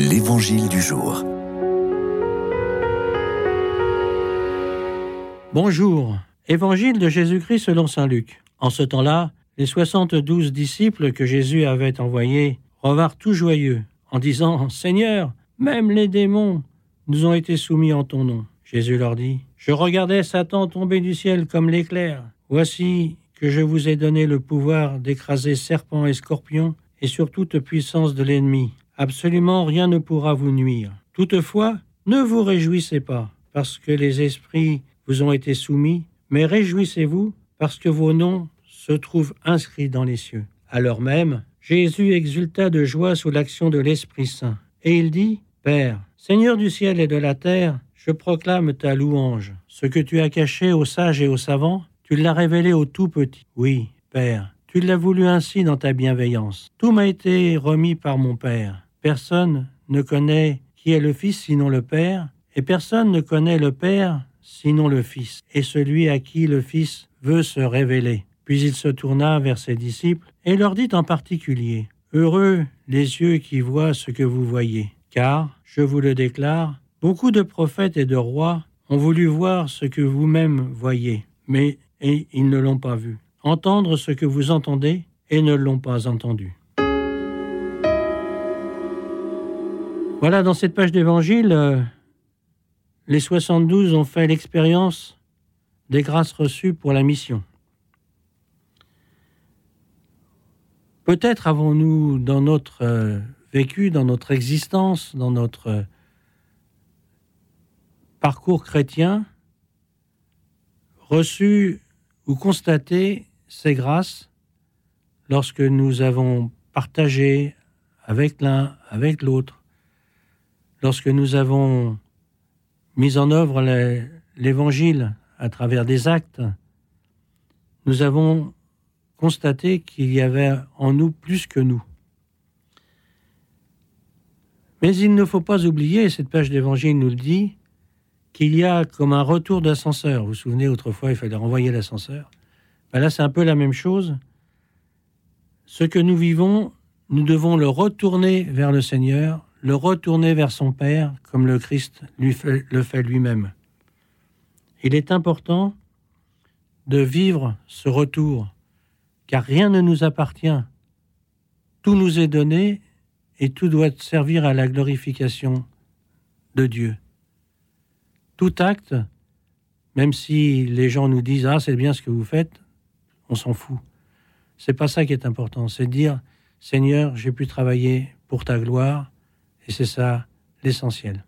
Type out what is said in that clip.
L'Évangile du jour. Bonjour. Évangile de Jésus-Christ selon Saint Luc. En ce temps-là, les soixante-douze disciples que Jésus avait envoyés revinrent tout joyeux, en disant Seigneur, même les démons nous ont été soumis en ton nom. Jésus leur dit Je regardais Satan tomber du ciel comme l'éclair. Voici que je vous ai donné le pouvoir d'écraser serpents et scorpions et sur toute puissance de l'ennemi. Absolument rien ne pourra vous nuire. Toutefois, ne vous réjouissez pas parce que les esprits vous ont été soumis, mais réjouissez-vous parce que vos noms se trouvent inscrits dans les cieux. Alors même, Jésus exulta de joie sous l'action de l'Esprit Saint, et il dit, Père, Seigneur du ciel et de la terre, je proclame ta louange. Ce que tu as caché aux sages et aux savants, tu l'as révélé aux tout petits. Oui, Père, tu l'as voulu ainsi dans ta bienveillance. Tout m'a été remis par mon Père. Personne ne connaît qui est le Fils sinon le Père, et personne ne connaît le Père sinon le Fils, et celui à qui le Fils veut se révéler. Puis il se tourna vers ses disciples et leur dit en particulier, Heureux les yeux qui voient ce que vous voyez, car, je vous le déclare, beaucoup de prophètes et de rois ont voulu voir ce que vous-même voyez, mais et ils ne l'ont pas vu, entendre ce que vous entendez et ne l'ont pas entendu. Voilà, dans cette page d'évangile, euh, les 72 ont fait l'expérience des grâces reçues pour la mission. Peut-être avons-nous dans notre euh, vécu, dans notre existence, dans notre parcours chrétien, reçu ou constaté ces grâces lorsque nous avons partagé avec l'un, avec l'autre, lorsque nous avons mis en œuvre l'Évangile à travers des actes, nous avons constaté qu'il y avait en nous plus que nous. Mais il ne faut pas oublier, cette page d'Évangile nous le dit, qu'il y a comme un retour d'ascenseur. Vous vous souvenez, autrefois, il fallait renvoyer l'ascenseur. Ben là, c'est un peu la même chose. Ce que nous vivons, nous devons le retourner vers le Seigneur le retourner vers son Père comme le Christ lui le fait lui-même. Il est important de vivre ce retour, car rien ne nous appartient. Tout nous est donné et tout doit servir à la glorification de Dieu. Tout acte, même si les gens nous disent ah c'est bien ce que vous faites, on s'en fout. C'est pas ça qui est important, c'est dire Seigneur, j'ai pu travailler pour ta gloire, et c'est ça l'essentiel.